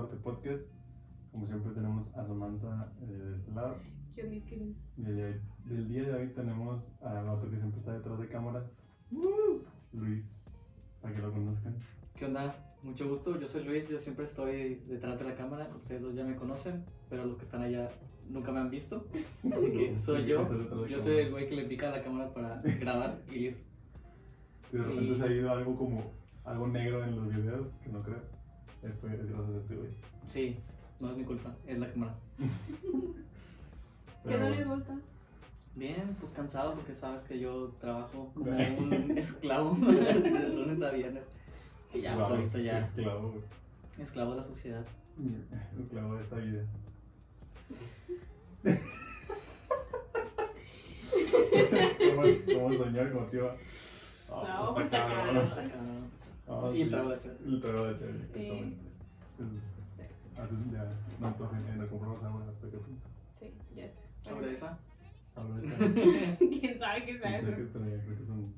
Arte Podcast. Como siempre tenemos a Samantha eh, de este lado. ¿Qué onda, del día de hoy tenemos al otro que siempre está detrás de cámaras, Luis, para que lo conozcan. ¿Qué onda? Mucho gusto, yo soy Luis, yo siempre estoy detrás de la cámara, ustedes dos ya me conocen, pero los que están allá nunca me han visto, así que soy yo, yo soy el güey que le pica a la cámara para grabar y listo. Si de repente Y- se ha ido algo como algo negro en los videos, que no creo, fue gracias a este güey. Sí, no es mi culpa, es la cámara. ¿Qué no le gusta? Bien, pues cansado porque sabes que yo trabajo como un esclavo de lunes a viernes. Y ya, pues ahorita ya, Esclavo, güey. esclavo de la sociedad. Esclavo de esta vida. ¿Cómo, cómo soñar como tío? No, pues está cabrón. Está cabrón. Ah, Y el sí. trago de chela. El trago de Sí. exactamente. Entonces, Sí, haces ya, no antojen, eh, no compramos agua hasta que pienso. sí, ya sé. ¿Sobre esa? Ahora está. ¿Quién sabe qué sea eso? que traía, creo que son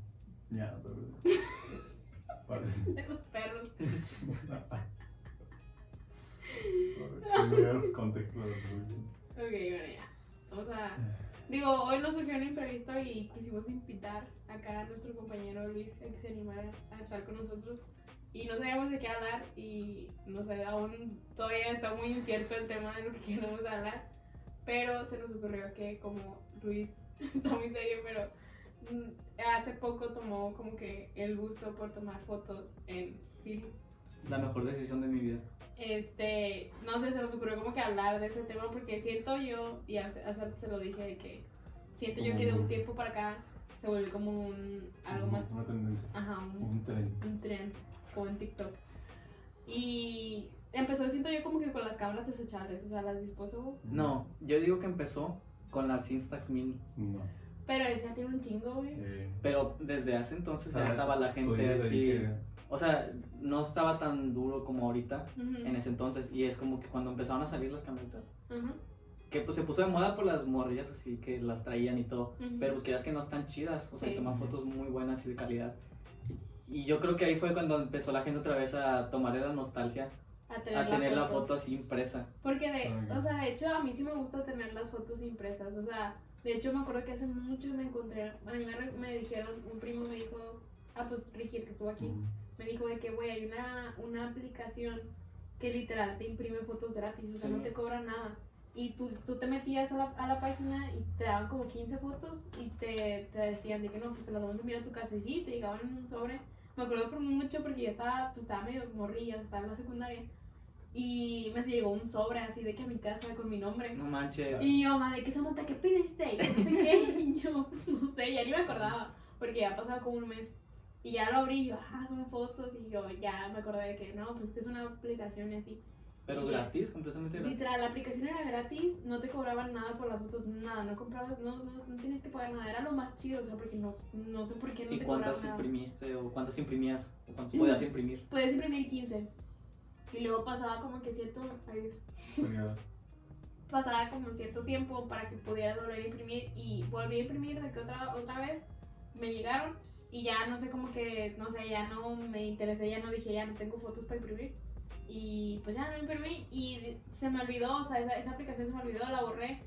ñados, ¿sabes? Parece. Esos perros. No voy a dar contexto de la. Ok, bueno, ya. Vamos a. Digo, hoy nos surgió un imprevisto y quisimos invitar acá a nuestro compañero Luis a que se animara a estar con nosotros. Y no sabíamos de qué hablar y no sé, aún todavía está muy incierto el tema de lo que queremos hablar. Pero se nos ocurrió que como Luis está muy serio, pero mm, hace poco tomó como que el gusto por tomar fotos en film. La mejor decisión de mi vida. Este, no sé, se nos ocurrió como que hablar de ese tema porque siento yo, y hace, hace rato se lo dije, de que siento yo que de un tiempo para acá se volvió como un, algo más, Una tendencia. ajá, un, Un tren. un tren, como en TikTok. Y empezó, siento yo como que con las cámaras desechables, o sea, las dispuso, No, yo digo que empezó con las Instax Mini. No. pero esa tiene un chingo, güey. Eh, Pero desde hace entonces ya estaba la gente así. que- O sea, no estaba tan duro como ahorita en ese entonces. Y es como que cuando empezaron a salir las camionetas. Que pues se puso de moda por las morrillas así que las traían y todo. ujú. Pero pues querías que no están chidas. O sea, Sí. toman fotos muy buenas y de calidad. Y yo creo que ahí fue cuando empezó la gente otra vez a tomar la nostalgia. a tener, A tener la foto así impresa. Porque de, o sea, de hecho a mí sí me gusta tener las fotos impresas, o sea, de hecho me acuerdo que hace mucho me encontré, a mí me, me dijeron, un primo me dijo, ah pues Ricky el que estuvo aquí, Mm. Me dijo de que güey hay una, una aplicación que literal te imprime fotos gratis, o sea, Sí. no te cobra nada. Y tú, tú te metías a la, a la página y te daban como 15 fotos y te, te decían de que no, pues te las vamos a enviar a tu casa y sí, te llegaban en un sobre. Me acuerdo por mucho porque yo estaba, pues estaba medio morrilla, estaba en la secundaria. Y me llegó un sobre así de que a mi casa con mi nombre. No manches. Y mi mamá, ¿de qué Samantha? ¿Qué pediste? Y no sé qué. Y yo, no sé, ya ni me acordaba. Porque ya pasaba como un mes. Y ya lo abrí y yo, ah, son fotos. Y yo ya me acordé de que no, pues que es una aplicación y así. Pero y- gratis, completamente gratis. Literal, la aplicación era gratis, no te cobraban nada por las fotos, nada, no comprabas, no, no, no tienes que pagar nada, era lo más chido, o sea, porque no, no sé por qué no ¿Y te cobraban cuántas nada. imprimiste o cuántas imprimías o cuántas podías imprimir? Puedes imprimir 15. Y luego pasaba como que cierto, ay, pasaba como cierto tiempo para que pudiera volver a imprimir y volví a imprimir de que otra, otra vez me llegaron y ya no sé como que, no sé, ya no me interesé, ya no dije, ya no tengo fotos para imprimir y pues ya no imprimí y se me olvidó, o sea, esa, esa aplicación se me olvidó, la borré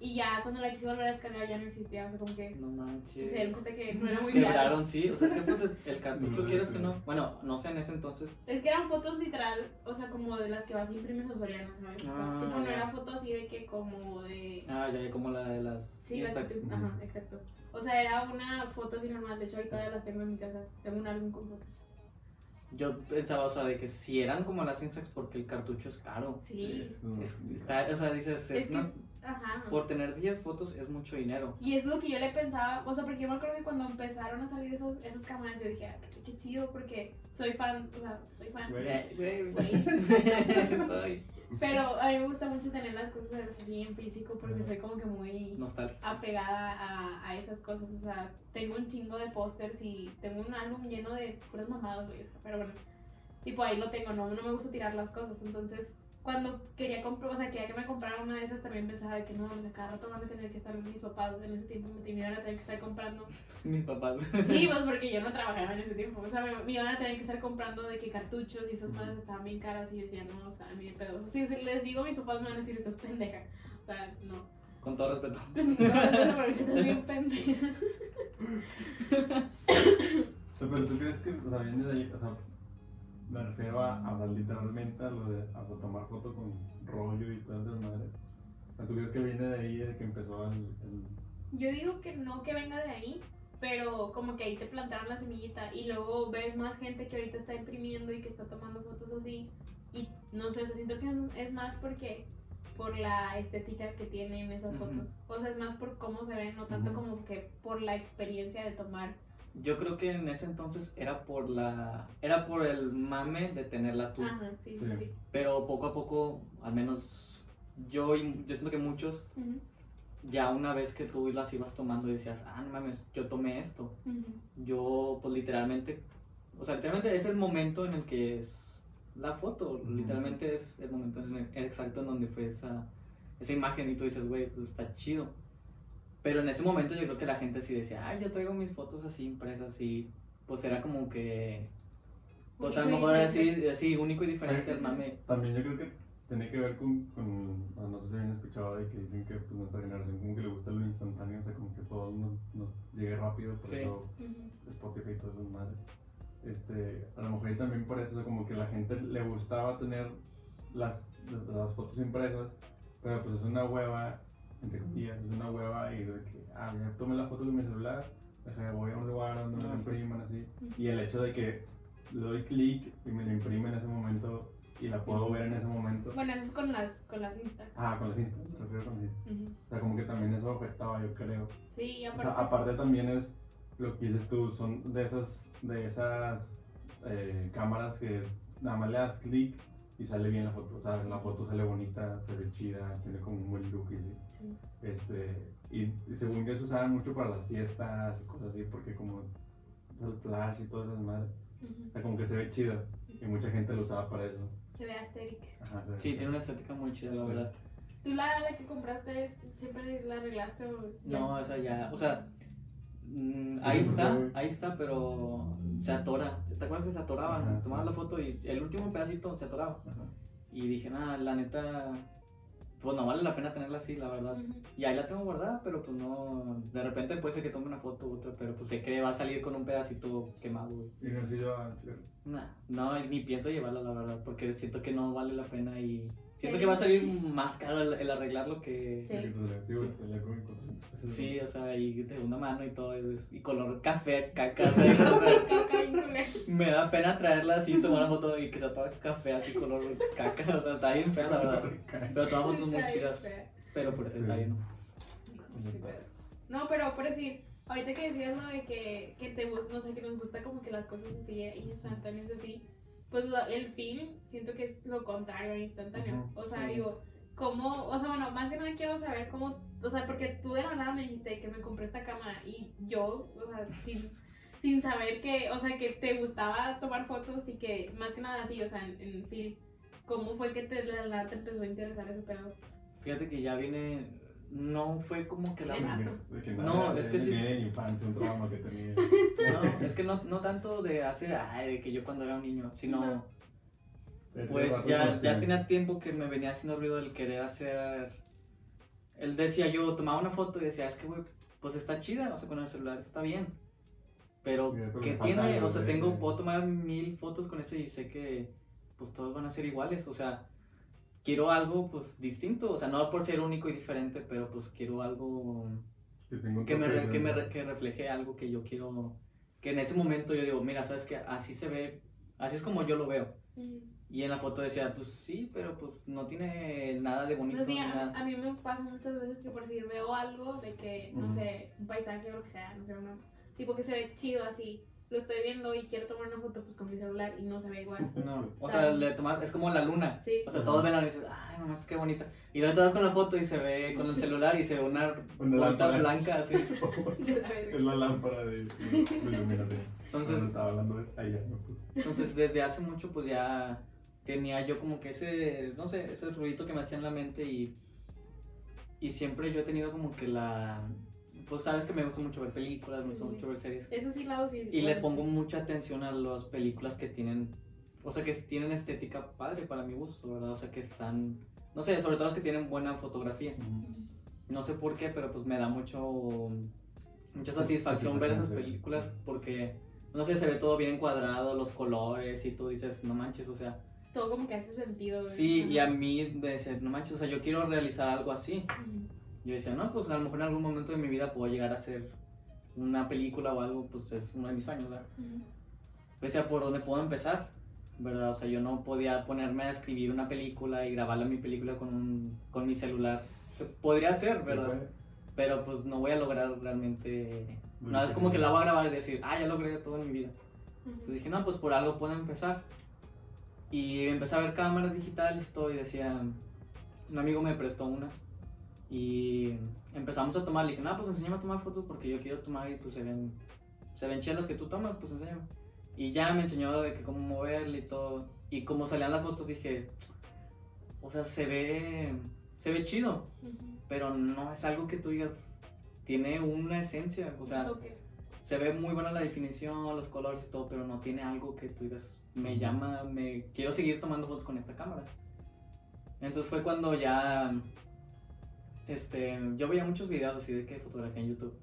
y ya cuando la quise volver a descargar ya no existía, o sea, como que No manches. se cuenta que no era muy viable. Quebraron, sí. O sea, es que pues es- el cartucho quieres que no. no. Bueno, no sé en ese entonces. Es que eran fotos literal, o sea, como de las que vas y imprimes a Soriana, ¿sabes? O sea, Ah, tipo, no ya. era foto así de que como de... Ah, ya, ya, como la de las Sí, las Instax. que tú- ajá, exacto. O sea, era una foto así normal, de hecho ahí todavía las tengo en mi casa, tengo un álbum con fotos. Yo pensaba, o sea, de que si eran como las Instax porque el cartucho es caro. Sí, es está, o sea, dices, es es que una- es- ajá. por tener 10 fotos es mucho dinero. Y es lo que yo le pensaba, o sea, porque yo me acuerdo que cuando empezaron a salir esos, esas cámaras, yo dije, ah, qué, qué chido, porque soy fan, o sea, soy fan. Güey. Eh. Soy Pero a mí me gusta mucho tener las cosas así en físico porque soy como que muy nostálgico. apegada a, a esas cosas, o sea, tengo un chingo de pósters y tengo un álbum lleno de puras mamadas, güey, o sea, pero bueno, tipo ahí lo tengo, no, no me gusta tirar las cosas, entonces cuando quería comprar, o sea, quería que me comprara una de esas, también pensaba de que no, de cada rato van a tener que estar mis papás, en ese tiempo me iban a tener que estar comprando. Mis papás. Sí, pues porque yo no trabajaba en ese tiempo, o sea, me, me iban a tener que estar comprando de que cartuchos y esas madres estaban bien caras y yo decía, no, o sea, mí de pedo. O sea, si les digo, mis papás me van a decir, estás pendeja. O sea, no. Con todo respeto. No, no, porque estás bien pendeja. Pero tú crees que, o sea, viene de ahí, o sea, me refiero a, o sea, literalmente a lo de, sea, tomar foto con rollo y todas esas sea, ¿tú crees que viene de ahí, de que empezó el, el... Yo digo que no que venga de ahí, pero como que ahí te plantaron la semillita y luego ves más gente que ahorita está imprimiendo y que está tomando fotos así. Y no sé, o sea, siento que es más porque por la estética que tienen esas Ujú. fotos. O sea, es más por cómo se ven, no tanto Ujú. como que por la experiencia de tomar. Yo creo que en ese entonces era por la. Era por el mame de tenerla tú. Ajá, sí, sí, Sí. Pero poco a poco, al menos yo y yo siento que muchos, ya una vez que tú las ibas tomando y decías, ah, no mames, yo tomé esto. Yo, pues literalmente, o sea, literalmente es el momento en el que es la foto. Literalmente es el momento en el- exacto en donde fue esa, esa imagen y tú dices, güey, pues está chido. Pero en ese momento yo creo que la gente sí decía, ay, yo traigo mis fotos así impresas y pues era como que, pues a lo mejor era así, así único y diferente el mame. También yo creo que tiene que ver con, con no no sé si habían escuchado de que dicen que pues, nuestra generación como que le gusta lo instantáneo, o sea, como que todo nos, nos llegue rápido, por Sí. eso. Spotify y todas esas madres. Este, a lo mejor y también por eso, o sea, como que la gente le gustaba tener las, las fotos impresas, pero pues es una hueva, entre comillas, es una hueva y de que, ah, ya tomé la foto con mi celular, deja, voy a un lugar donde me sí. impriman así, y el hecho de que le doy clic y me la imprime en ese momento y la puedo ver en ese momento. Bueno, eso es con las, con las Insta. Ah, con las Insta, me refiero con las Insta. Ujú. O sea, como que también eso afectaba, yo creo. Sí, y O aparte. sea, aparte también es lo que dices tú, son de esas, de esas eh, cámaras que nada más le das clic y sale bien la foto. O sea, la foto sale bonita, se ve chida, tiene como un buen look y así. Este, y, y según yo se usaban mucho para las fiestas y cosas así, porque como el flash y todas esas madres, Ujú. o sea, como que se ve chido. Y mucha gente lo usaba para eso. Se ve aesthetic. Ajá, se ve Sí, tiene una estética muy chida, la Sí. verdad. ¿Tú la, la que compraste siempre la arreglaste o ya? No, esa ya, o sea, mm, Pues ahí está, ahí está, pero se atora. ¿Te acuerdas que se atoraba? Ajá, Tomabas sí. la foto y el último pedacito se atoraba. Ajá. Y dije, nada, la neta, pues no vale la pena tenerla así, la verdad. Ujú. Y ahí la tengo guardada, pero pues no, de repente puede ser que tome una foto u otra, pero pues sé que va a salir con un pedacito quemado, güey. Y no sé yo, ah, claro. Nah, no, ni pienso llevarla, la verdad, porque siento que no vale la pena y siento Sí. que va a salir más caro el, el arreglarlo que... Sí. Sí, sí, güey, Sí. salía como en 400 pesos. Sí, o sea, y de una mano y todo, es- y color café, caca, o sea, o me da pena traerla así, tomar una foto y que sea toda café, así color caca, o sea, está bien fea la verdad. Pero todas fotos muy chidas, pero por eso Sí. está bien. No, pero por decir, ahorita que decías lo de que, que te gusta, no sé, que nos gusta como que las cosas así instantáneas y así, pues lo- el film siento que es lo contrario instantáneo. Ujú, o sea, sí. digo, ¿cómo? O sea, bueno, más que nada quiero saber cómo, o sea, porque tú de la nada me dijiste que me compré esta cámara y yo, o sea, sin, sin saber que, o sea, que te gustaba tomar fotos y que más que nada así, o sea, en, en film, ¿cómo fue que te, de la nada te empezó a interesar ese pedo? Fíjate que ya viene, no fue como que la... De De rato. que- de que No, es que sí. Viene de la infancia, un trauma que tenía. No, es que no, no tanto de hace, ay, de que yo cuando era un niño, sino... Pues ya, ya tenía tiempo que me venía haciendo ruido el querer hacer. Él decía, yo tomaba una foto y decía, es que, güey, pues está chida, o sea, con el celular está bien. Pero, Mira, pero ¿qué tiene? O sea, tengo, puedo tomar mil fotos con ese y sé que, pues todos van a ser iguales, o sea, quiero algo, pues distinto, o sea, no por ser único y diferente, pero pues quiero algo Que, tengo que me, que me que refleje algo que yo quiero, que en ese momento yo digo, mira, sabes que así se ve, así es como yo lo veo. Ujú. Y en la foto decía, pues sí, pero pues no tiene nada de bonito. Pues sí, ni a, nada. a mí me pasa muchas veces que por decir veo algo de que, no Ujú. sé, un paisaje o lo que sea, no sé, una, tipo que se ve chido así, lo estoy viendo y quiero tomar una foto pues con mi celular y no se ve igual. No, o sea, le tomas, es como la luna. Sí. O sea, Ajá. todos ven la luna y dices, ay, no es qué bonita. Y luego te vas con la foto y se ve con el celular y se ve una Una lámpara. blanca así. Es la lámpara de, de iluminación. Entonces, Cuando estaba hablando de ayer me puse. entonces, desde hace mucho, pues ya tenía yo como que ese, no sé, ese ruidito que me hacía en la mente y, y siempre yo he tenido como que la, pues sabes que me gusta mucho ver películas, me gusta Sí. mucho ver series. Eso sí, lado sí. Y le pongo mucha atención a las películas que tienen, o sea, que tienen estética padre para mi gusto, ¿verdad? O sea, que están, no sé, sobre todo las que tienen buena fotografía. No sé por qué, pero pues me da mucho, mucha Sí, satisfacción ver esas películas porque, no sé, se ve todo bien encuadrado, los colores y tú dices, no manches, o sea, Todo como que hace sentido. güey. sí, y a mí me decía, no manches, o sea, yo quiero realizar algo así. Ujú. Yo decía, no, pues a lo mejor en algún momento de mi vida puedo llegar a hacer una película o algo, pues es uno de mis sueños, ¿verdad? Ujú. decía por dónde puedo empezar, ¿verdad? O sea, yo no podía ponerme a escribir una película y grabarla mi película con, un, con mi celular. Podría ser, ¿verdad? Pero pues no voy a lograr realmente... No es como que la voy a grabar y decir, ah, ya logré todo en mi vida. Entonces dije, no, pues por algo puedo empezar. Y empecé a ver cámaras digitales y todo y decía, un amigo me prestó una. Y empezamos a tomar, le dije, no, pues enséñame a tomar fotos porque yo quiero tomar y pues se ven, se ven chidas las que tú tomas, pues enséñame. Y ya me enseñó de que cómo moverle y todo. Y como salían las fotos dije, o sea, se ve, se ve chido, Ujú. pero no es algo que tú digas, tiene una esencia, o sea, Ok. se ve muy buena la definición, los colores y todo, pero no tiene algo que tú digas, me llama, me quiero seguir tomando fotos con esta cámara. Entonces fue cuando ya, este, yo veía muchos videos así de que fotografía en YouTube.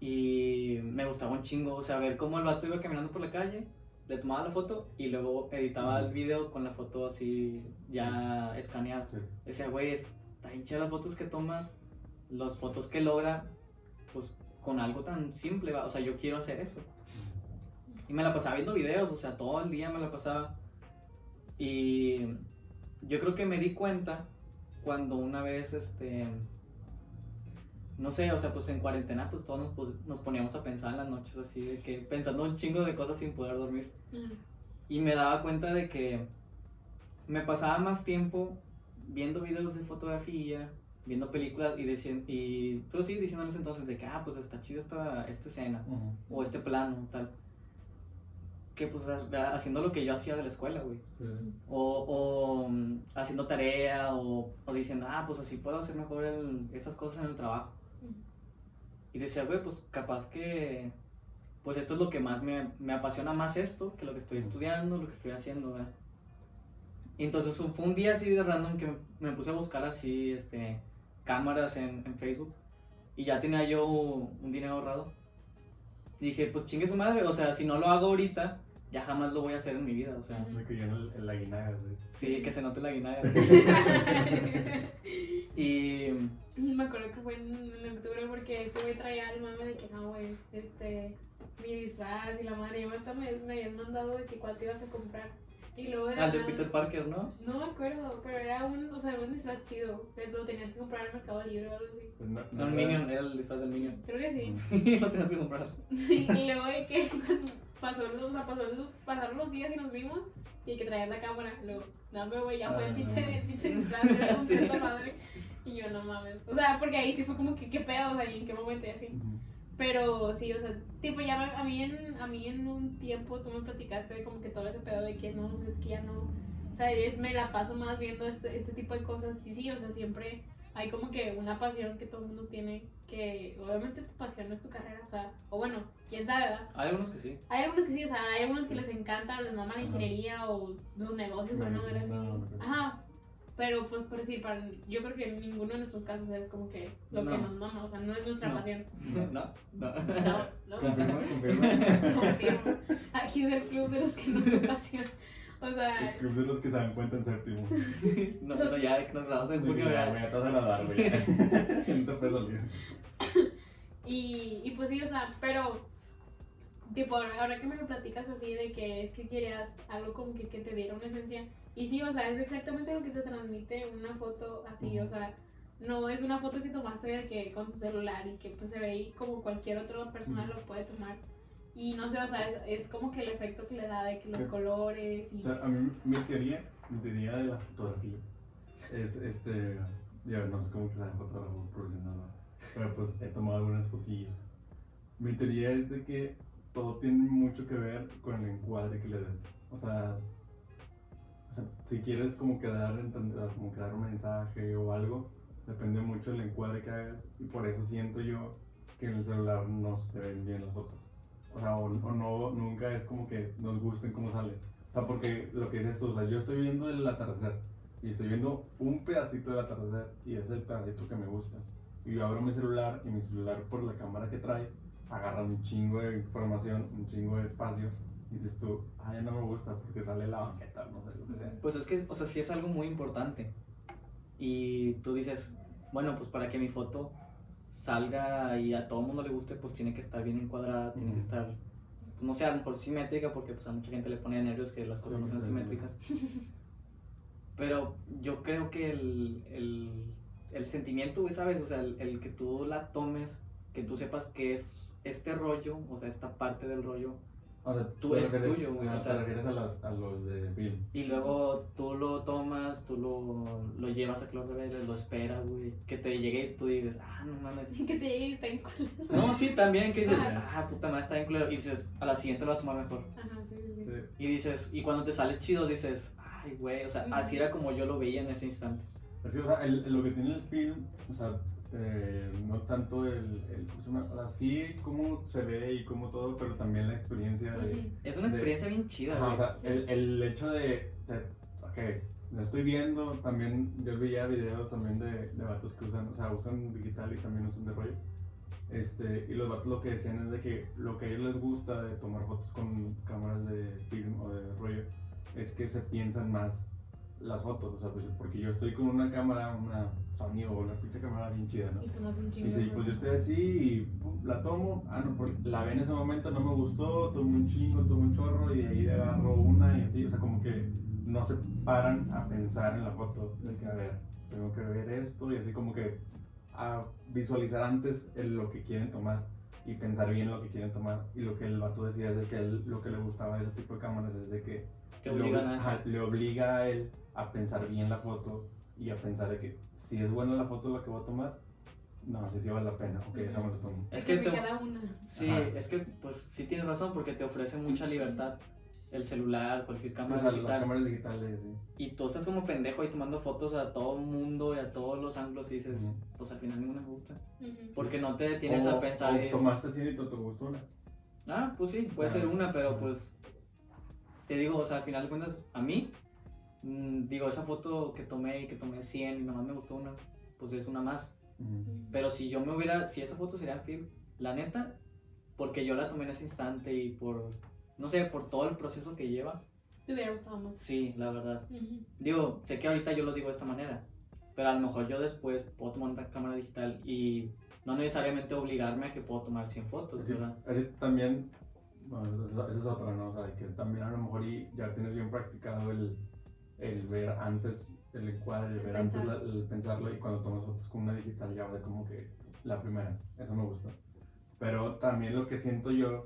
Y me gustaba un chingo, o sea, ver cómo el vato iba caminando por la calle, le tomaba la foto y luego editaba el video con la foto así ya escaneada. Sí. Decía, güey, está bien chida las fotos que tomas, las fotos que logra, pues con algo tan simple, va. o sea, yo quiero hacer eso. Y me la pasaba viendo videos, o sea, todo el día me la pasaba. Y yo creo que me di cuenta cuando una vez, este, no sé, o sea, pues en cuarentena, pues todos nos, nos poníamos a pensar en las noches así, de que pensando un chingo de cosas sin poder dormir. Y me daba cuenta de que me pasaba más tiempo viendo videos de fotografía, viendo películas y, diciendo, y pues sí, diciéndonos entonces de que, ah, pues está chido esta, esta escena o este plano, tal. Que pues ha- haciendo lo que yo hacía de la escuela, güey. Sí. O, o mm, haciendo tarea o, o diciendo, ah, pues así puedo hacer mejor el- estas cosas en el trabajo. Y decía, güey, pues capaz que, pues esto es lo que más me, me apasiona más esto que lo que estoy estudiando, lo que estoy haciendo, ¿verdad? Y entonces fue un día así de random que me, me puse a buscar así, este, cámaras en, en Facebook y ya tenía yo un dinero ahorrado. Y dije, pues chingue su madre, o sea, si no lo hago ahorita, ya jamás lo voy a hacer en mi vida, o sea, Me cayó en la guinaga, güey. sí, que se note la guinada. y Me acuerdo que fue en, en octubre porque este güey traía el mame de que no, güey, este, mi disfraz y la madre, yo hasta me, me habían mandado de que cuál te ibas a comprar. Y luego de al de nada- Peter Parker, ¿no? No me acuerdo, pero era un, o sea, un disfraz chido, lo tenías que comprar en Mercado Libre o algo así. Pues no, No, el Minion, era el disfraz del Minion. Creo que sí. Sí, lo tenías que comprar. Sí, y luego de que pasó, o sea, pasó pasaron los días y nos vimos y que traías la cámara, luego, dame güey, ya fue el Ah. pinche, el pinche disfraz, esta madre. Y yo no mames. O sea, porque ahí sí fue como que qué pedo, o sea, y en qué momento y así. Ujú. Pero sí, o sea, tipo ya a mí en, a mí en un tiempo tú me platicaste de como que todo ese pedo de que no, es que ya no. O sea, me la paso más viendo este, este tipo de cosas. Sí, sí, o sea, siempre hay como que una pasión que todo el mundo tiene. Que obviamente tu pasión no es tu carrera, o sea, o bueno, quién sabe, ¿verdad? Hay algunos que sí. Hay algunos que sí, o sea, hay algunos que Sí. les encanta, les mama la Ajá. ingeniería o los negocios o no, así. Ajá. Pero pues por decir, para, yo creo que en ninguno de nuestros casos es como que lo que No. nos mama, o sea, no es nuestra No. pasión. No, no. No, no. Confirma, confirma. Confirmo. Aquí es el club de los que no se pasión. O sea, El club de los que se dan cuenta en séptimo. No, no, ya que nos grabamos en Sí, junio, ya, ya. güey, ya te vas a nadar, güey. No te puedes salir. y, y pues sí, o sea, pero tipo, ahora que me lo platicas así de que es que querías algo como que, que te diera una esencia. Y sí, o sea, es exactamente lo que te transmite una foto así, o sea, no es una foto que tomaste de que con tu celular y que pues se ve ahí como cualquier otra persona lo puede tomar. Y no sé, o sea, es, es como que el efecto que le da de que los Sí. colores y... O sea, a mí mi teoría, mi teoría de la fotografía es este. Ya no sé cómo que sea fotógrafo profesional, pero pues he tomado algunas fotillos. Mi teoría es de que todo tiene mucho que ver con el encuadre que le des. O sea, o sea, si quieres como que dar, como que dar un mensaje o algo, depende mucho del encuadre que hagas y por eso siento yo que en el celular no se ven bien las fotos. O sea, o, o no, nunca es como que nos gusten cómo sale. O sea, porque lo que dices tú, o sea, yo estoy viendo el atardecer y estoy viendo un pedacito del atardecer y es el pedacito que me gusta. Y yo abro mi celular y mi celular por la cámara que trae agarra un chingo de información, un chingo de espacio y dices tú, ah, ya no me gusta porque sale la banqueta, no sé lo que sea. Pues es que, o sea, sí es algo muy importante. Y tú dices, bueno, pues para que mi foto salga y a todo el mundo le guste, pues tiene que estar bien encuadrada, tiene que Ujú. estar, pues, no sé, a lo mejor simétrica, porque pues a mucha gente le pone nervios que las cosas Sí, no sean simétricas. Pero yo creo que el, el, el sentimiento, güey, ¿sabes? O sea, el, el que tú la tomes, que tú sepas que es este rollo, o sea, esta parte del rollo, O sea, Tú te es refieres- tuyo, güey, o sea- te refieres a, las- a los de film. Y luego tú lo tomas, tú lo, lo llevas a Club de Vélez, lo esperas, güey. Que te llegue y tú dices, ah, no mames. Que te llegue y está en culero. No, sí, también, que dices, ah, puta madre, está culero. Y dices, a la siguiente lo va a tomar mejor. Ajá, sí, sí. Y dices, y cuando te sale chido, dices, ay, güey, o sea, así era como yo lo veía en ese instante. Es que, o sea, el- lo que tiene el film, o sea, eh, no tanto el, el ¿cómo se llama? O sea, sí cómo se ve y cómo todo, pero también la experiencia de... Es una De- experiencia bien chida, Ajá, o sea, Sí. el, el hecho de, de, ok, lo estoy viendo, también yo veía videos también de, de vatos que usan, o sea, usan digital y también usan de rollo. Este, y los vatos lo que decían es de que lo que a ellos les gusta de tomar fotos con cámaras de film o de rollo es que se piensan más las fotos, o sea, pues, porque yo estoy con una cámara, una Sony o una pinche cámara bien chida, ¿no? Y tomas un Y chingo. sí, de pues yo estoy así y pum, la tomo, ah, no, por- la ve en ese momento, no me gustó, tomo un chingo, tomo un chorro y de ahí agarro una y así, o sea, como que no se paran a pensar en la foto, de que, a ver, tengo que ver esto y así como que a visualizar antes el- lo que quieren tomar y pensar bien lo que quieren tomar. Y lo que el vato decía es de que él lo que le gustaba de ese tipo de cámaras es de que Te le obligan obli- a eso. le obliga a él a pensar bien la foto y a pensar de que si es buena la foto la que voy a tomar, no sé si vale la pena, ok, déjame lo tomo. Es que te, una. sí, Ajá. es que, pues sí tienes razón, porque te ofrece mucha libertad el celular, cualquier cámara o sea, las digital. cámaras digitales, sí. Y tú estás como pendejo ahí tomando fotos a todo el mundo y a todos los ángulos y dices, Ujú. pues al final ninguna me gusta. Ujú. Porque no te detienes O- a pensar o tomaste cine y te gustó una. ah, pues sí, puede Ajá. ser una, pero pues te digo, o sea, al final de cuentas, a mí, mm, digo, esa foto que tomé y que tomé 100 y nomás me gustó una, pues es una más. Pero si yo me hubiera, si esa foto sería en film, la neta, porque yo la tomé en ese instante y por, no sé, por todo el proceso que lleva, Te hubiera gustado más. sí, la verdad. Ujú. Digo, sé que ahorita yo lo digo de esta manera, pero a lo mejor yo después puedo tomar una cámara digital y no necesariamente obligarme a que puedo tomar 100 fotos, Sí, ¿verdad? también, bueno, esa esa es otra, ¿no? O sea, que también a lo mejor y ya tienes bien practicado el, el ver antes el encuadre, el ver antes la- el pensarlo y cuando tomas fotos con una digital ya va como que la primera, eso me gusta. Pero también lo que siento yo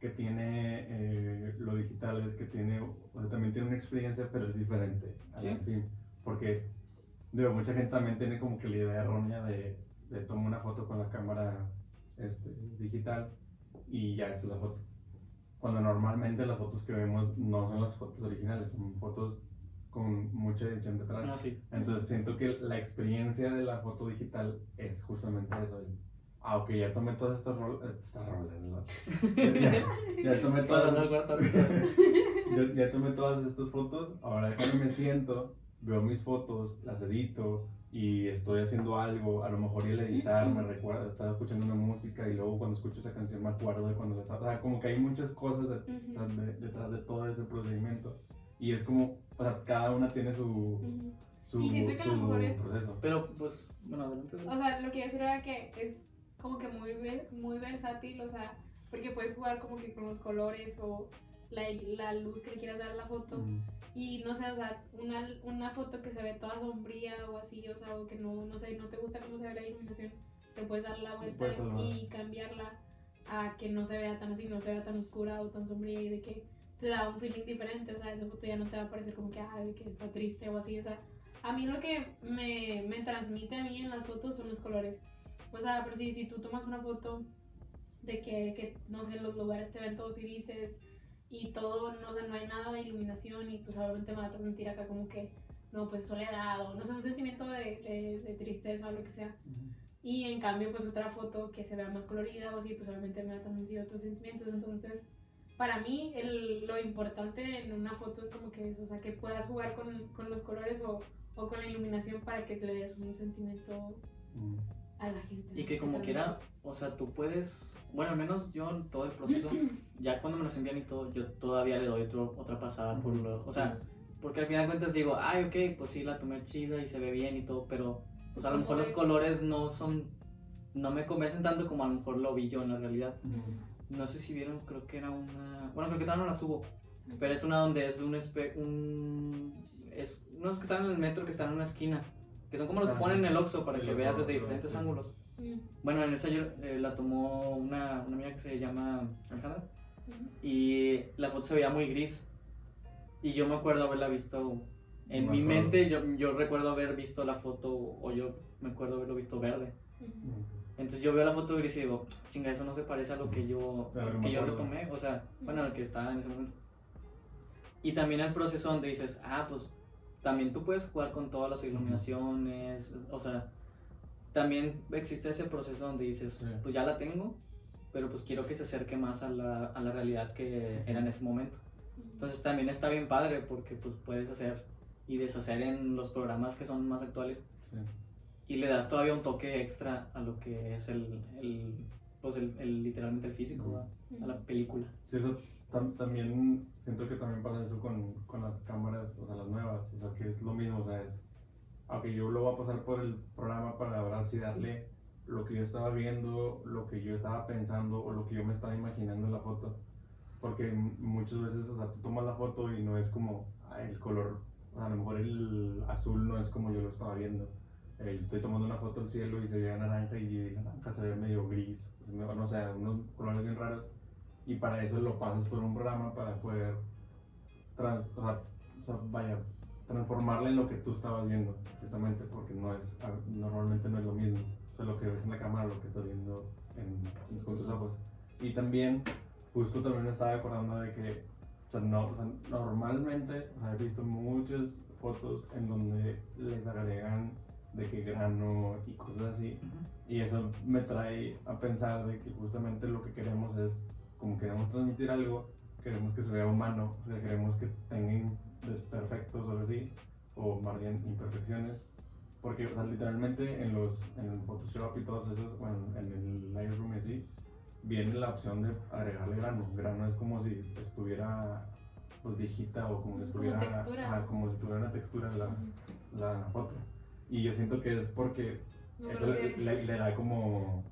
que tiene eh, lo digital es que tiene, o sea, también tiene una experiencia, pero es diferente al Sí. film. Porque, digo, mucha gente también tiene como que la idea errónea de, de tomar una foto con la cámara este, digital y ya esa es la foto. Cuando normalmente las fotos que vemos no son las fotos originales, son fotos con mucha edición detrás. No, sí. Entonces siento que la experiencia de la foto digital es justamente eso. el, ah, ok, ya tomé todas estas rolas. Estas rolas, ya, ya tomé todas, ya, ya tomé todas estas fotos. Ahora déjame me siento, veo mis fotos, las edito y estoy haciendo algo. A lo mejor y el editar me recuerda, estaba escuchando una música y luego cuando escucho esa canción me acuerdo de cuando la estaba. O sea, como que hay muchas cosas de- o sea, de- detrás de todo ese procedimiento. Y es como, o sea, cada una tiene su, Ujú. su, Y siento que a lo su mejor es- proceso. Pero pues, bueno, adelante. O sea, lo que yo decía era que es como que muy, muy versátil, o sea, porque puedes jugar como que con los colores o la, la luz que le quieras dar a la foto. Mm. Y no sé, o sea, una, una foto que se ve toda sombría o así, o sea, o que no, no sé, no te gusta cómo se ve la iluminación, te puedes dar la vuelta y cambiarla a que no se vea tan así, no se vea tan oscura o tan sombría y de que te da un feeling diferente, o sea, esa foto ya no te va a parecer como que, ay, que está triste o así, o sea, a mí lo que me, me transmite a mí en las fotos son los colores. O sea, pero si, si tú tomas una foto de que, que, no sé, los lugares se ven todos y dices, y todo, no, o sea, no hay nada de iluminación y pues obviamente me va a transmitir acá como que, no, pues soledad o no sé, un sentimiento de, de, de tristeza o lo que sea. Y en cambio, pues otra foto que se vea más colorida o así, pues obviamente me va a transmitir otros sentimientos. Entonces, para mí, el, lo importante en una foto es como que eso, o sea, que puedas jugar con, con los colores o, o, con la iluminación para que le des un sentimiento. A la gente. Y que como quiera, o sea, tú puedes, bueno, al menos yo en todo el proceso, ya cuando me los envían y todo, yo todavía le doy otro, otra pasada por lo, o sea, porque al final de cuentas digo, ay, ok, pues sí, la tomé chida y se ve bien y todo, pero pues a lo mejor los colores no son, no me convencen tanto como a lo mejor lo vi yo en la realidad. No sé si vieron, creo que era una, bueno, creo que todavía no la subo, pero es una donde es un, espe- un es unos que están en el metro que están en una esquina, que son como los que Ah, ponen en el Oxxo para Sí, que veas desde diferentes sí. ángulos. Mm, Bueno, en esa yo eh, la tomó una, una amiga que se llama Alejandra mm, y la foto se veía muy gris. Y yo me acuerdo haberla visto en Me mi acuerdo. mente, yo, yo recuerdo haber visto la foto o yo me acuerdo haberlo visto verde. mm. Entonces yo veo la foto gris y digo, chinga, eso no se parece a lo que yo, Claro, lo que yo retomé, o sea, bueno, lo que estaba en ese momento. Y también el proceso donde dices, ah, pues también tú puedes jugar con todas las iluminaciones, o sea, también existe ese proceso donde dices, Sí. pues ya la tengo, pero pues quiero que se acerque más a la, a la realidad que era en ese momento. Entonces también está bien padre porque pues puedes hacer y deshacer en los programas que son más actuales Sí. y le das todavía un toque extra a lo que es el, el pues el, el- literalmente el físico, a la película. Sí, eso tam- también siento que también pasa eso con, con las cámaras, o sea, las nuevas, o sea, que es lo mismo, o sea, es, aunque yo lo voy a pasar por el programa para ahora sí darle lo que yo estaba viendo, lo que yo estaba pensando o lo que yo me estaba imaginando en la foto, porque muchas veces, o sea, tú tomas la foto y no es como ah, el color, o sea, a lo mejor el azul no es como yo lo estaba viendo. Eh, yo estoy tomando una foto del cielo y se ve naranja y el naranja se ve medio gris, no sé, unos colores bien raros y para eso lo pasas por un programa para poder trans, o sea, o sea, vaya, transformarla en lo que tú estabas viendo, exactamente, porque no es, normalmente no es lo mismo, o sea, lo que ves en la cámara, lo que estás viendo en, con tus ojos. Y también, justo también me estaba acordando de que, o sea, no, o sea, normalmente, he visto muchas fotos en donde les agregan de que grano y cosas así, y eso me trae a pensar de que justamente lo que queremos es, como queremos transmitir algo, queremos que se vea humano, o sea, queremos que tengan desperfectos o algo así, o más bien imperfecciones. Porque, o sea, literalmente en los en el Photoshop y todos esos, bueno, en el Lightroom y así, viene la opción de agregarle grano. Grano es como si estuviera pues viejita o como si Como estuviera ajá, como si tuviera una textura la, la foto. Y yo siento que es porque No, eso le, le- le da como,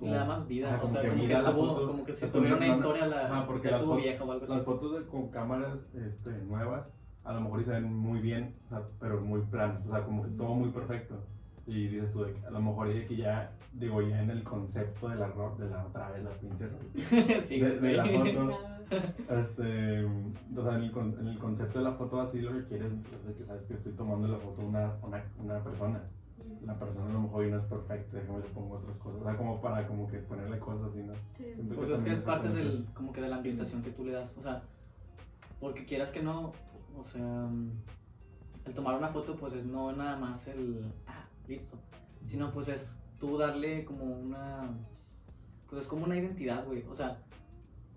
Le da más vida, ajá, o sea, como que, la tuvo, foto. como que si tuviera una historia la, ajá, porque la tuvo vieja o algo así. Las fotos de- con cámaras este, nuevas, a lo mejor y se ven muy bien, o sea, pero muy planas, o sea, como que todo muy perfecto. Y dices tú, de que a lo mejor y que ya, digo, ya en el concepto de la, de la otra vez, la pinche sí, de- de la foto. este, o sea, en el, en el concepto de la foto así lo que quieres, o sea, que sabes que estoy tomando la foto de una, una, una persona. La persona a lo mejor y no es perfecta, déjame le pongo otras cosas, o sea, como para como que ponerle cosas así, ¿no? Sí. Pues es que es parte del, como que de la ambientación que tú le das, o sea, porque quieras que no, o sea, el tomar una foto pues es no nada más el, ah, listo, sino pues es tú darle como una, pues es como una identidad, güey, o sea,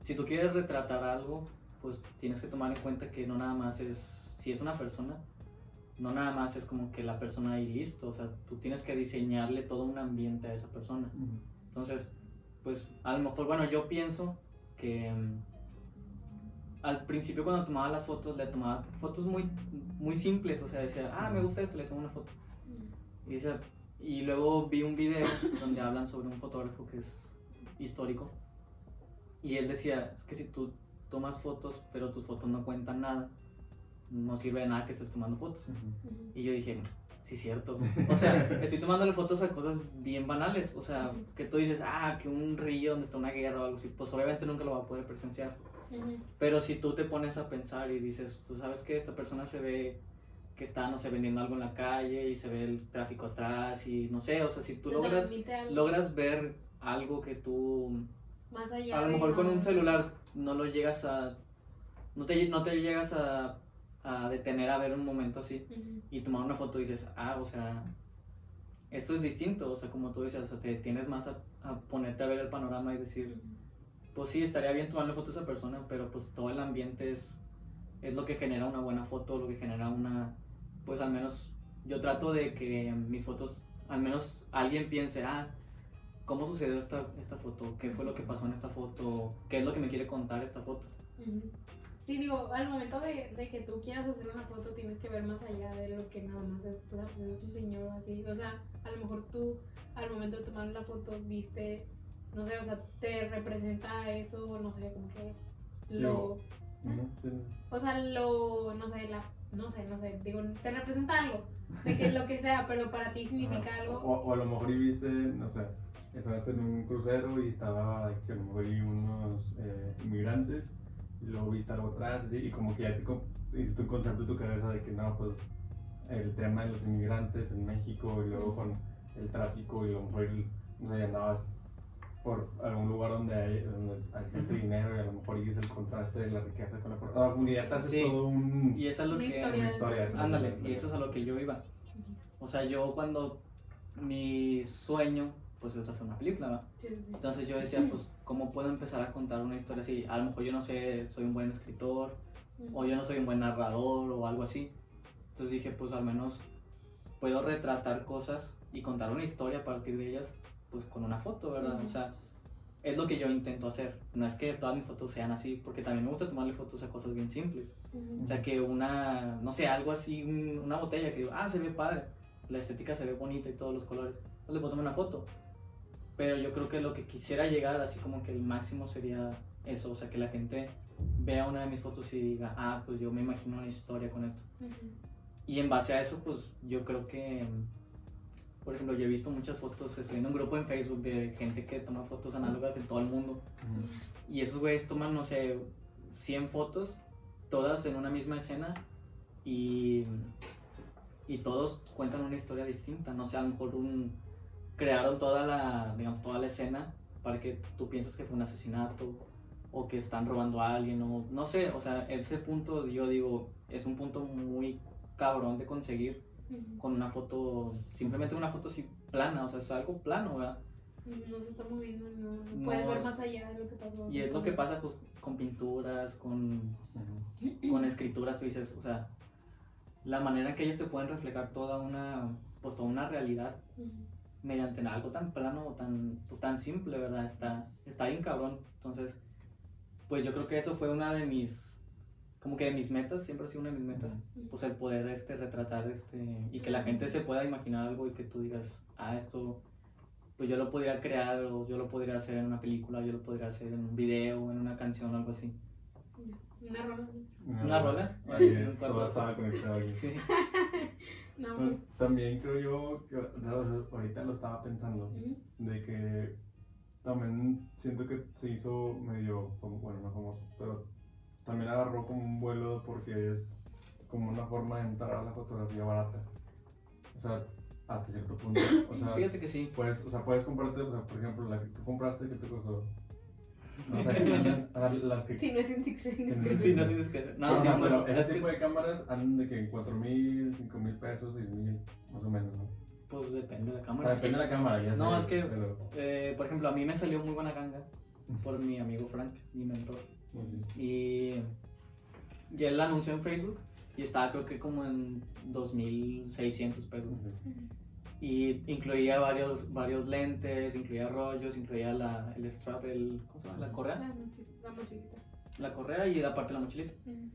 si tú quieres retratar algo, pues tienes que tomar en cuenta que no nada más es, si es una persona, no nada más es como que la persona ahí listo, o sea, tú tienes que diseñarle todo un ambiente a esa persona. Entonces, pues a lo mejor, bueno, yo pienso que mm, al principio cuando tomaba las fotos, le tomaba fotos muy, muy simples, o sea, decía, ah, me gusta esto, le tomo una foto. Y, decía- y luego vi un video donde hablan sobre un fotógrafo que es histórico. Y él decía, es que si tú tomas fotos, pero tus fotos no cuentan nada, no sirve de nada que estés tomando fotos. Y yo dije, sí, cierto. O sea, estoy tomándole fotos a cosas bien banales. O sea, que tú dices, ah, que un río donde está una guerra o algo así. Pues obviamente nunca lo va a poder presenciar. Pero si tú te pones a pensar y dices, tú sabes que esta persona se ve que está, no sé, vendiendo algo en la calle y se ve el tráfico atrás y no sé, o sea, si tú logras, logras ver algo que tú más allá a lo mejor con un celular no lo llegas a, no te, no te llegas a, a detener a ver un momento así Ujú. y tomar una foto y dices, ah, o sea, esto es distinto, o sea, como tú dices, o sea, te tienes más a, a ponerte a ver el panorama y decir, pues sí, estaría bien tomarle foto a esa persona, pero pues todo el ambiente es, es lo que genera una buena foto, lo que genera una, pues al menos yo trato de que mis fotos, al menos alguien piense, ah, ¿cómo sucedió esta, esta foto? ¿Qué fue lo que pasó en esta foto? ¿Qué es lo que me quiere contar esta foto? Ujú. Sí, digo, al momento de, de que tú quieras hacer una foto tienes que ver más allá de lo que nada más es, pues, pues es un señor así. O sea, a lo mejor tú al momento de tomar la foto viste, no sé, o sea, te representa eso, no sé, como que lo... Sí. O sea, lo, no sé, la, no sé, no sé, digo, te representa algo, de que lo que sea, pero para ti significa algo. O, o a lo mejor y viste, no sé, estabas en un crucero y estaba que a lo mejor y unos eh, inmigrantes y luego viste algo atrás así, y como que ya te hiciste un concepto en tu cabeza de que no, pues el tema de los inmigrantes en México y luego con el tráfico y a lo mejor no sé, andabas por algún lugar donde hay, donde hay mucho Ujú. dinero y a lo mejor y es el contraste de la riqueza con la pobreza. Ah, y ya te haces Sí. todo un... Y eso es lo Una que... historia. historia. Ándale, y eso es a lo que yo iba. O sea, yo cuando mi sueño, pues es hacer una película, ¿va? Sí, sí. Entonces yo decía, pues, ¿cómo puedo empezar a contar una historia así? A lo mejor yo no sé, soy un buen escritor, o yo no soy un buen narrador, o algo así. Entonces dije, pues al menos puedo retratar cosas y contar una historia a partir de ellas, pues con una foto, ¿verdad? Ujú. O sea, es lo que yo intento hacer. No es que todas mis fotos sean así, porque también me gusta tomarle fotos a cosas bien simples. Ujú. O sea, que una, no sé, algo así, un- una botella que digo, ah, se ve padre, la estética se ve bonita y todos los colores, pues le puedo tomar una foto. Pero yo creo que lo que quisiera llegar, así como que el máximo sería eso, o sea, que la gente vea una de mis fotos y diga, ah, pues yo me imagino una historia con esto. Ujú. Y en base a eso, pues yo creo que, por ejemplo, yo he visto muchas fotos, estoy en un grupo en Facebook de gente que toma fotos análogas de todo el mundo. Ujú. Y esos güeyes toman, no sé, 100 fotos, todas en una misma escena y, y todos cuentan una historia distinta. No sé, a lo mejor un, crearon toda la, digamos, toda la escena para que tú pienses que fue un asesinato o que están robando a alguien o no sé, o sea, ese punto yo digo es un punto muy cabrón de conseguir con una foto, simplemente una foto así plana, o sea, es algo plano, ¿verdad? No se está moviendo, no, no No puedes ver más allá de lo que pasó. Y es lo que pasa pues con pinturas, con con escrituras tú dices, o sea, la manera en que ellos te pueden reflejar toda una, pues toda una realidad. Mediante algo tan plano o tan, pues, tan simple, ¿verdad? Está, está bien cabrón. Entonces, pues yo creo que eso fue una de mis, como que de mis metas, siempre ha sido una de mis metas, pues el poder este, retratar este, y que la gente se pueda imaginar algo y que tú digas, ah, esto, pues yo lo podría crear o yo lo podría hacer en una película, yo lo podría hacer en un video, en una canción, algo así. Una rola. ¿Una rola? Todo estaba conectado aquí. Sí. No, Pues, pues. también creo yo que ahorita lo estaba pensando de que también siento que se hizo medio bueno no famoso pero también agarró como un vuelo porque es como una forma de entrar a la fotografía barata o sea hasta cierto punto o sea Fíjate que sí. puedes o sea puedes comprarte o sea por ejemplo la que tú compraste que te costó o sea que andan- a las que Si no es indiscreción. Sí, no tienes que No, no, sí, no, pero es ese tipo de cámaras andan de que en 4 mil, 5 mil pesos, 6 mil, más o menos, ¿no? Pues depende de la Ah, cámara. depende de la cámara, ya sé. No, es que- pero- Eh, por ejemplo, a mí me salió muy buena ganga por mi amigo Frank, mi mentor. Y, y él la anunció en Facebook y estaba creo que como en 2.600 pesos. Y incluía varios, varios lentes, incluía rollos, incluía la, el strap, el, ¿cómo se llama? La correa. La, la mochilita. La correa y la parte de la mochilita. Ujú.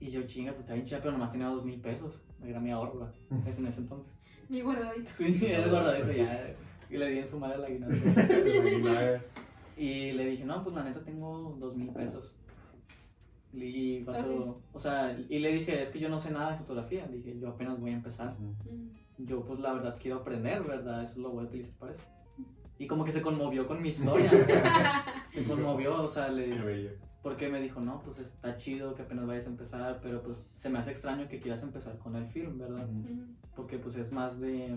Y yo, chingas, está bien chida, pero nomás tenía 2.000 pesos. Era mi ahorro. Es en ese entonces. Mi guardadito. Sí, era guardadito ya. Y le di en su madre al aguinaldo. Imagina, Y le dije, no, pues la neta tengo dos mil pesos. Y, vato, ¿Ah, sí? o sea, y le dije, es que yo no sé nada de fotografía. Le dije, yo apenas voy a empezar. Ujú. Ujú. Yo, pues la verdad, quiero aprender, ¿verdad? Eso lo voy a utilizar para eso. Y como que se conmovió con mi historia. se conmovió, o sea, Qué le, bello. porque me dijo, no, pues está chido que apenas vayas a empezar, pero pues se me hace extraño que quieras empezar con el film, ¿verdad? Porque pues es más de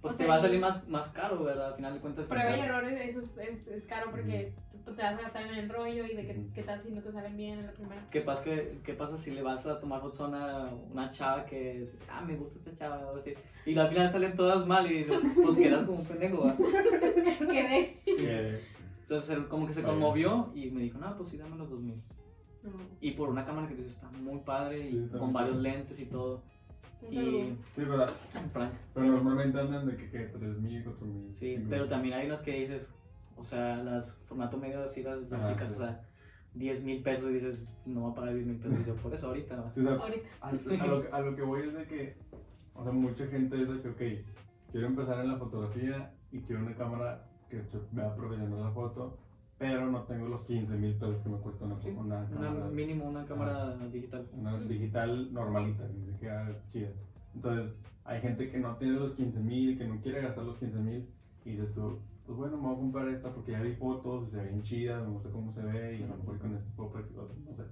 pues O te sea, va a salir más, más caro, ¿verdad? Al final de cuentas. Prueba y errores, eso es, es, es caro porque tú te vas a gastar en el rollo y de que, Ujú. qué tal si no te salen bien en la primera. ¿Qué pasa, que, ¿Qué pasa si le vas a tomar fotos a una, una chava que dices, ah, me gusta esta chava, o así, y al final salen todas mal y dices, pues quedas como un pendejo, ¿verdad? Quedé. Que- Entonces él como que se conmovió y me dijo, no, pues sí, dame los 2000. No. Y por una cámara que dices, está muy padre y Sí, con varios lentes y todo. Y Sí, pero, Frank. pero normalmente andan de que, que 3000, 4000. Sí, 5000. pero también hay unos que dices, o sea, las formato medio así, las chicas, sí. o sea, 10 mil pesos y dices, no va a pagar 10 mil pesos yo por eso ahorita. ¿no? Sí, o sea, Ahorita. a, a lo, que- a lo que voy es de que, o sea, mucha gente es de que, ok, quiero empezar en la fotografía y quiero una cámara que se vea profesional la foto, pero no tengo los 15 mil pesos que me cuesta una, Sí, una Una, cámara, mínimo una cámara digital. una digital normalita, que se queda chida. Entonces, hay gente que no tiene los 15 mil, que no quiere gastar los 15 mil, y dices tú, pues bueno, me voy a comprar esta porque ya vi fotos y se ven chidas, me gusta cómo se ve y a lo mejor con este puedo practicar, no sé.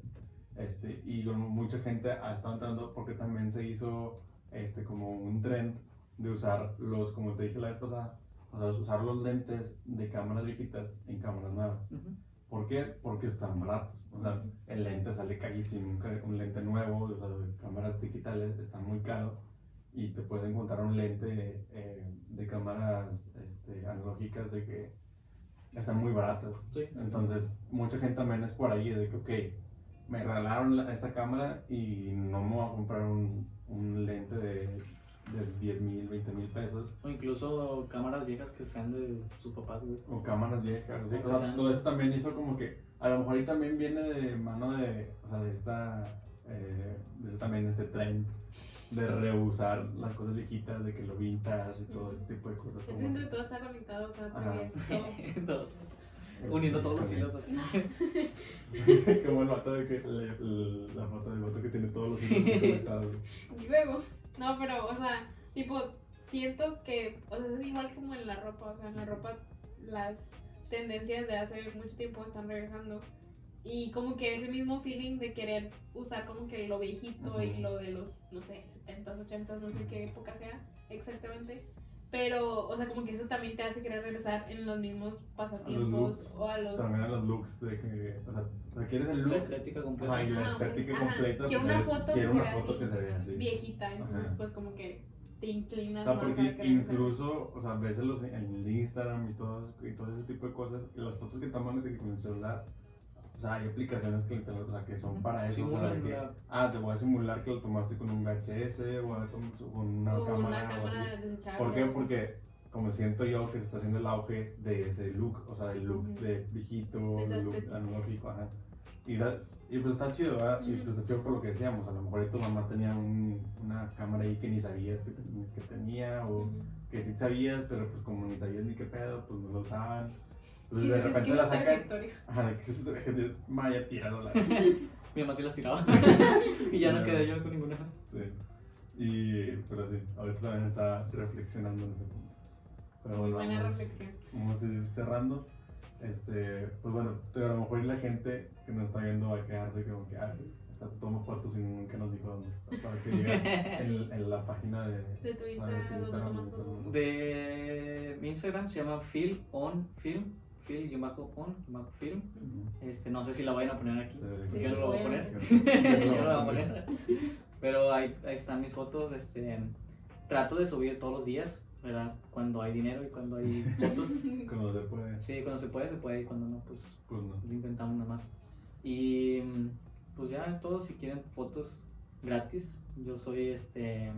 Este, y con mucha gente ha estado entrando porque también se hizo este, como un trend de usar los, como te dije la vez pasada, o sea, usar los lentes de cámaras viejitas en cámaras nuevas. Ujú. ¿Por qué? Porque están baratos. O sea, el lente sale carísimo. Un, lente nuevo, o sea, cámaras digitales, está muy caro. Y te puedes encontrar un lente eh, de cámaras este, analógicas de que están muy baratas. Sí. Entonces, mucha gente también es por ahí de que, ok, me regalaron la- esta cámara y no me voy a comprar un, un lente de, de 10 mil, 20 mil pesos. O incluso cámaras viejas que sean de sus papás, güey. O cámaras viejas, o sea, O sea, todo eso también hizo como que, a lo mejor ahí también viene de mano de, o sea, de esta, eh, de también este trend de reusar las cosas viejitas, de que lo vintage y todo ese tipo de cosas. Que- que todo está conectado, o sea, porque todo. Todo- Uniendo todos los hilos así. como el vato de que, le- la foto del vato que tiene todos los Sí. hilos conectados. Y luego, no, pero, o sea, tipo, siento que, o sea, es igual como en la ropa, o sea, en la ropa las tendencias de hace mucho tiempo están regresando. Y como que ese mismo feeling de querer usar como que lo viejito y lo de los, no sé, 70s, 80s, no sé qué época sea exactamente. Pero, o sea, como que eso también te hace querer regresar en los mismos pasatiempos looks, o a los... También a los looks de que, o sea, o sea, quieres el La look estética completa. ajá, y la Ajá, estética ajá, completa, que pues una es, foto quiero que se una vea foto así, que se vea así. viejita, entonces Ajá. pues como que te inclinas O sea, más porque a incluso, o sea, ves en, los, en el Instagram y todo, y todo ese tipo de cosas, y las fotos que toman de que con el celular, o sea, hay aplicaciones que, te- o sea, que son para eso, o sea, de que, ah, te voy a simular que lo tomaste con un VHS o con, una o cámara una cámara desechable. ¿Por qué? Porque como siento yo que se está haciendo el auge de ese look, o sea, del look de viejito, De esa del look analógico, ajá. Y, da- y pues está chido, ¿verdad? Y Ujú. pues está chido por lo que decíamos, a lo mejor tu mamá tenía un- una cámara ahí que ni sabías que, que tenía, o Ujú. que sí sabías, pero pues como ni sabías ni qué pedo, pues no lo usaban. ¿Qué Entonces de repente la historia? ajá, que se de Maya, tíralo la. Mi mamá sí las tiraba. y ya no quedé yo con ninguna. Sí. Y, pero sí, ahorita también está reflexionando en ese punto. Pero Muy buena vamos- reflexión. vamos a ir cerrando. Este, pues bueno, pero a lo mejor la gente que nos está viendo va a quedarse como que, ah, está tomo fotos y nunca nos dijo dónde. O sea, para que llegues en, en la página de. De tu Ah, de Instagram, tu Instagram, De mi Instagram se llama Phil on Film. Phil y bajo on bajo film. Ujú. Este, no sé si la vayan a poner aquí. Sí, Yo no lo voy a poner. Yo no lo voy a poner. Pero ahí, ahí están mis fotos. Este, trato de subir todos los días, ¿verdad? Cuando hay dinero y cuando hay fotos. Cuando se puede, Sí, cuando se puede, se puede. Y cuando no, pues pues no. lo intentamos nada más. Y pues ya es todo. Si quieren fotos gratis, yo soy este.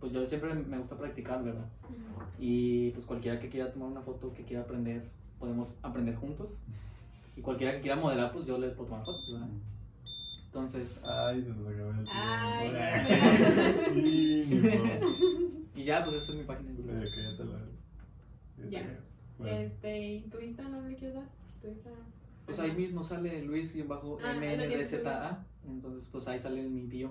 Pues yo siempre me gusta practicar, ¿verdad? Y pues cualquiera que quiera tomar una foto, que quiera aprender, podemos aprender juntos. Y cualquiera que quiera modelar, pues yo le puedo tomar fotos, ¿verdad? Entonces, Ay, se nos acabó el tiempo. Ay, y ya, pues esta es mi página. Eh, cállate la- Ya. Este, bueno. Este, ¿y tu Instagram no le quieres dar? Tu Instagram. Pues ahí mismo sale Luis-MNDZA. Ah, lo que Entonces, pues ahí sale mi bio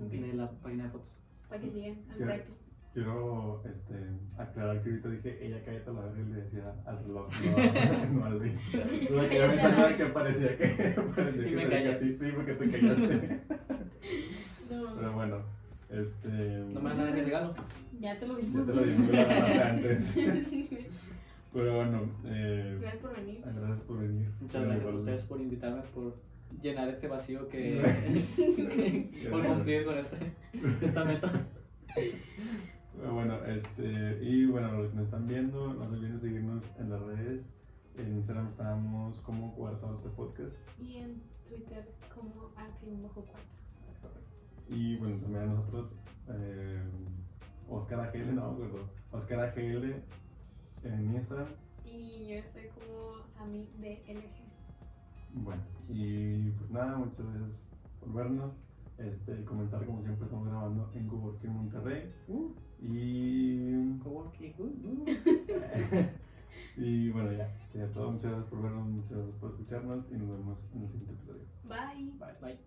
Ok. de la página de fotos. Para que sigan al Rappi. Quiero este, aclarar que ahorita dije, ella cállate la verga y le decía al reloj, no, no a Luis. Tuve que yo pensando que parecía que, parecía Y que me diga, sí, sí, porque te callaste. No. Pero bueno, Este. No me vas a dar mi regalo. Ya te lo Ya dimos. te lo ganaste antes. Pero bueno, eh, Gracias por venir. gracias por venir. Muchas Eh, gracias a ustedes por invitarme, por llenar este vacío que. Gracias. por cumplir con este, esta meta. Eh, Bueno, este, y bueno, los que nos están viendo, no se olviden seguirnos en las redes. En Instagram estamos como Cuarta Podcast. Y en Twitter como Bajo 4. Es correcto. Y bueno, también a nosotros, eh, Oscar AGL, no me acuerdo. Oscar AGL en Instagram. Y yo estoy como Sami de LG. Bueno, y pues nada, muchas gracias por vernos. Este, comentar como siempre estamos grabando en Coworking Monterrey. Y. Uh, uh. y bueno, ya, sería todo. Muchas gracias por vernos, muchas gracias por escucharnos y nos vemos en el siguiente episodio. Bye. Bye. Bye.